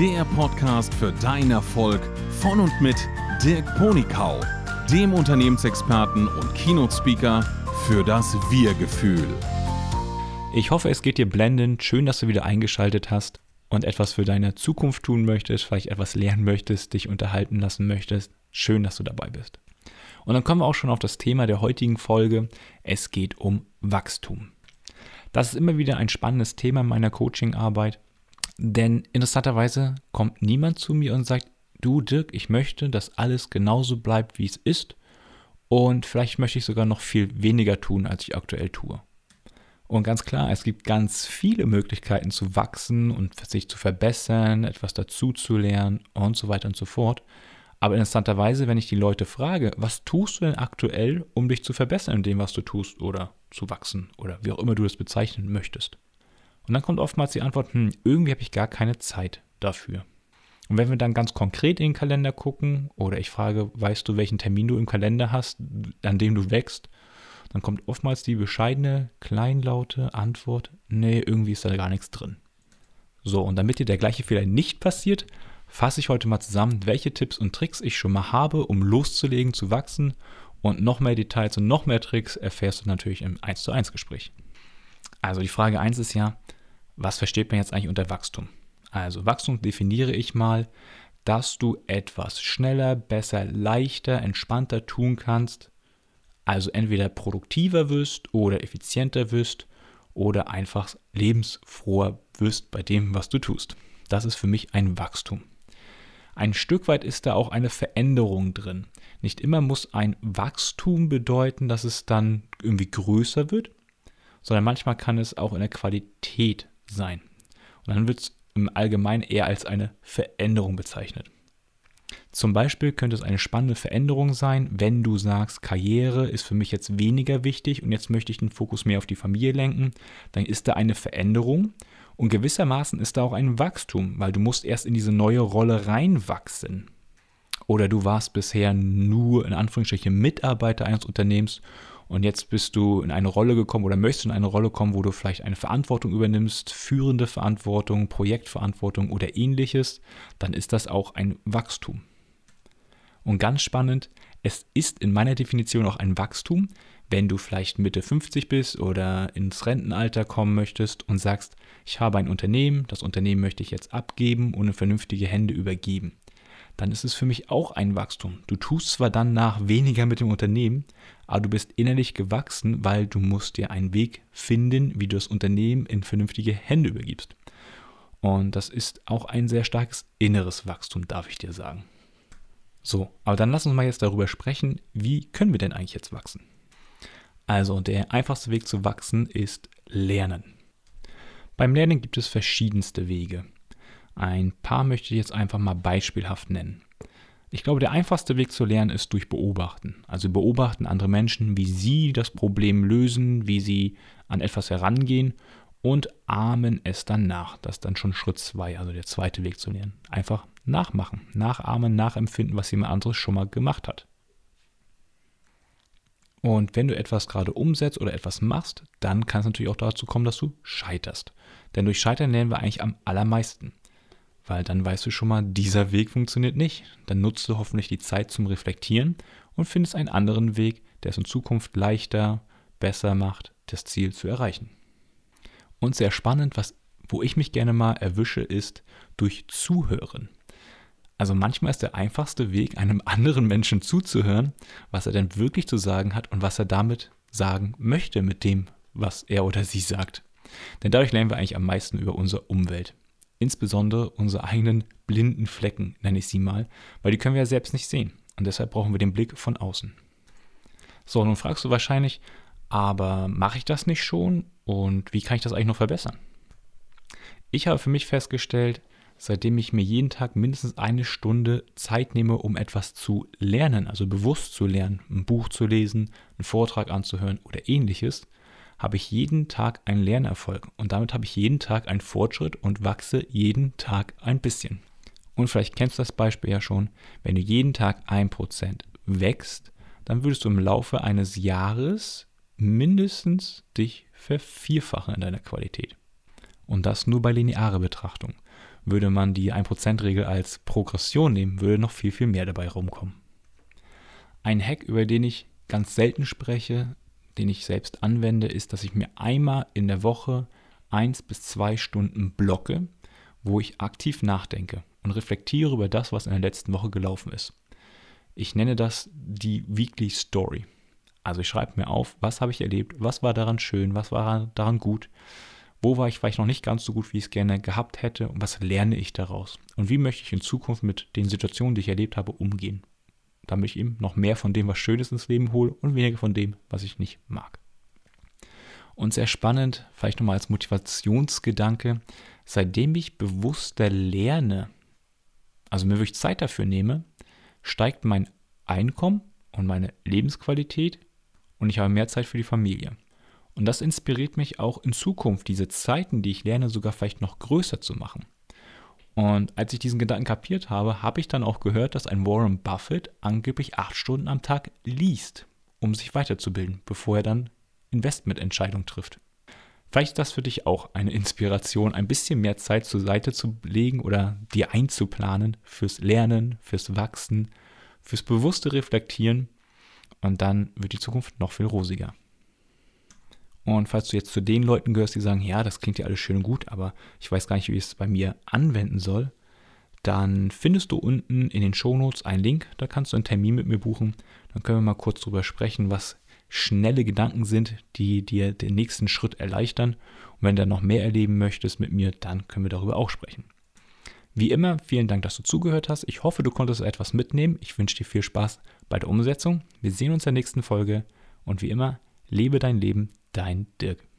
der Podcast für deinen Erfolg von und mit Dirk Ponikau, dem Unternehmensexperten und Keynote-Speaker für das Wir-Gefühl. Ich hoffe, es geht dir blendend. Schön, dass du wieder eingeschaltet hast und etwas für deine Zukunft tun möchtest, vielleicht etwas lernen möchtest, dich unterhalten lassen möchtest. Schön, dass du dabei bist. Und dann kommen wir auch schon auf das Thema der heutigen Folge. Es geht um Wachstum. Das ist immer wieder ein spannendes Thema in meiner Coachingarbeit, denn interessanterweise kommt niemand zu mir und sagt, du Dirk, ich möchte, dass alles genauso bleibt, wie es ist und vielleicht möchte ich sogar noch viel weniger tun, als ich aktuell tue. Und ganz klar, es gibt ganz viele Möglichkeiten zu wachsen und sich zu verbessern, etwas dazu zu lernen und so weiter und so fort. Aber interessanterweise, wenn ich die Leute frage, was tust du denn aktuell, um dich zu verbessern in dem, was du tust oder zu wachsen oder wie auch immer du das bezeichnen möchtest? Und dann kommt oftmals die Antwort, hm, irgendwie habe ich gar keine Zeit dafür. Und wenn wir dann ganz konkret in den Kalender gucken oder ich frage, weißt du, welchen Termin du im Kalender hast, an dem du wächst, dann kommt oftmals die bescheidene, kleinlaute Antwort, nee, irgendwie ist da gar nichts drin. So, und damit dir der gleiche Fehler nicht passiert, fasse ich heute mal zusammen, welche Tipps und Tricks ich schon mal habe, um loszulegen, zu wachsen. Und noch mehr Details und noch mehr Tricks erfährst du natürlich im 1 zu 1 Gespräch. Also die Frage 1 ist ja, was versteht man jetzt eigentlich unter Wachstum? Also Wachstum definiere ich mal, dass du etwas schneller, besser, leichter, entspannter tun kannst. Also entweder produktiver wirst oder effizienter wirst oder einfach lebensfroher wirst bei dem, was du tust. Das ist für mich ein Wachstum. Ein Stück weit ist da auch eine Veränderung drin. Nicht immer muss ein Wachstum bedeuten, dass es dann irgendwie größer wird, sondern manchmal kann es auch in der Qualität sein. Und dann wird es im Allgemeinen eher als eine Veränderung bezeichnet. Zum Beispiel könnte es eine spannende Veränderung sein, wenn du sagst, Karriere ist für mich jetzt weniger wichtig und jetzt möchte ich den Fokus mehr auf die Familie lenken, dann ist da eine Veränderung und gewissermaßen ist da auch ein Wachstum, weil du musst erst in diese neue Rolle reinwachsen. Oder du warst bisher nur in Anführungsstrichen Mitarbeiter eines Unternehmens und jetzt bist du in eine Rolle gekommen oder möchtest in eine Rolle kommen, wo du vielleicht eine Verantwortung übernimmst, führende Verantwortung, Projektverantwortung oder ähnliches, dann ist das auch ein Wachstum. Und ganz spannend, es ist in meiner Definition auch ein Wachstum, wenn du vielleicht Mitte 50 bist oder ins Rentenalter kommen möchtest und sagst, ich habe ein Unternehmen, das Unternehmen möchte ich jetzt abgeben und in vernünftige Hände übergeben. Dann ist es für mich auch ein Wachstum. Du tust zwar dann nach weniger mit dem Unternehmen, aber du bist innerlich gewachsen, weil du musst dir einen Weg finden, wie du das Unternehmen in vernünftige Hände übergibst. Und das ist auch ein sehr starkes inneres Wachstum, darf ich dir sagen. So, aber dann lass uns mal jetzt darüber sprechen, wie können wir denn eigentlich jetzt wachsen? Also der einfachste Weg zu wachsen ist Lernen. Beim Lernen gibt es verschiedenste Wege. Ein paar möchte ich jetzt einfach mal beispielhaft nennen. Ich glaube, der einfachste Weg zu lernen ist durch Beobachten. Also beobachten andere Menschen, wie sie das Problem lösen, wie sie an etwas herangehen und ahmen es dann nach. Das ist dann schon Schritt zwei, also der zweite Weg zu lernen. Einfach nachmachen, nachahmen, nachempfinden, was jemand anderes schon mal gemacht hat. Und wenn du etwas gerade umsetzt oder etwas machst, dann kann es natürlich auch dazu kommen, dass du scheiterst. Denn durch Scheitern lernen wir eigentlich am allermeisten. Weil dann weißt du schon mal, dieser Weg funktioniert nicht. Dann nutzt du hoffentlich die Zeit zum Reflektieren und findest einen anderen Weg, der es in Zukunft leichter, besser macht, das Ziel zu erreichen. Und sehr spannend, was, wo ich mich gerne mal erwische, ist durch Zuhören. Also manchmal ist der einfachste Weg, einem anderen Menschen zuzuhören, was er denn wirklich zu sagen hat und was er damit sagen möchte mit dem, was er oder sie sagt. Denn dadurch lernen wir eigentlich am meisten über unsere Umwelt. Insbesondere unsere eigenen blinden Flecken, nenne ich sie mal, weil die können wir ja selbst nicht sehen. Und deshalb brauchen wir den Blick von außen. So, nun fragst du wahrscheinlich, aber mache ich das nicht schon und wie kann ich das eigentlich noch verbessern? Ich habe für mich festgestellt, seitdem ich mir jeden Tag mindestens eine Stunde Zeit nehme, um etwas zu lernen, also bewusst zu lernen, ein Buch zu lesen, einen Vortrag anzuhören oder ähnliches, habe ich jeden Tag einen Lernerfolg und damit habe ich jeden Tag einen Fortschritt und wachse jeden Tag ein bisschen. Und vielleicht kennst du das Beispiel ja schon, wenn du jeden Tag ein Prozent wächst, dann würdest du im Laufe eines Jahres mindestens dich vervierfachen in deiner Qualität. Und das nur bei linearer Betrachtung. würde man die 1%-Regel als Progression nehmen, würde noch viel, viel mehr dabei rumkommen. Ein Hack, über den ich ganz selten spreche, den ich selbst anwende, ist, dass ich mir einmal in der Woche eins bis zwei Stunden blocke, wo ich aktiv nachdenke und reflektiere über das, was in der letzten Woche gelaufen ist. Ich nenne das die Weekly Story. Also ich schreibe mir auf, was habe ich erlebt, was war daran schön, was war daran gut, wo war ich vielleicht noch nicht ganz so gut, wie ich es gerne gehabt hätte und was lerne ich daraus und wie möchte ich in Zukunft mit den Situationen, die ich erlebt habe, umgehen, damit ich eben noch mehr von dem, was Schönes ins Leben hole und weniger von dem, was ich nicht mag. Und sehr spannend, vielleicht nochmal als Motivationsgedanke, seitdem ich bewusster lerne, also mir wirklich Zeit dafür nehme, steigt mein Einkommen und meine Lebensqualität und ich habe mehr Zeit für die Familie. Und das inspiriert mich auch in Zukunft, diese Zeiten, die ich lerne, sogar vielleicht noch größer zu machen. Und als ich diesen Gedanken kapiert habe, habe ich dann auch gehört, dass ein Warren Buffett angeblich acht Stunden am Tag liest, um sich weiterzubilden, bevor er dann Investmententscheidungen trifft. Vielleicht ist das für dich auch eine Inspiration, ein bisschen mehr Zeit zur Seite zu legen oder dir einzuplanen fürs Lernen, fürs Wachsen, fürs bewusste Reflektieren und dann wird die Zukunft noch viel rosiger. Und falls du jetzt zu den Leuten gehörst, die sagen, ja, das klingt ja alles schön und gut, aber ich weiß gar nicht, wie ich es bei mir anwenden soll, dann findest du unten in den Shownotes einen Link, da kannst du einen Termin mit mir buchen. Dann können wir mal kurz drüber sprechen, was schnelle Gedanken sind, die dir den nächsten Schritt erleichtern. Und wenn du noch mehr erleben möchtest mit mir, dann können wir darüber auch sprechen. Wie immer, vielen Dank, dass du zugehört hast. Ich hoffe, du konntest etwas mitnehmen. Ich wünsche dir viel Spaß bei der Umsetzung. Wir sehen uns in der nächsten Folge und wie immer, lebe dein Leben, dein Dirk.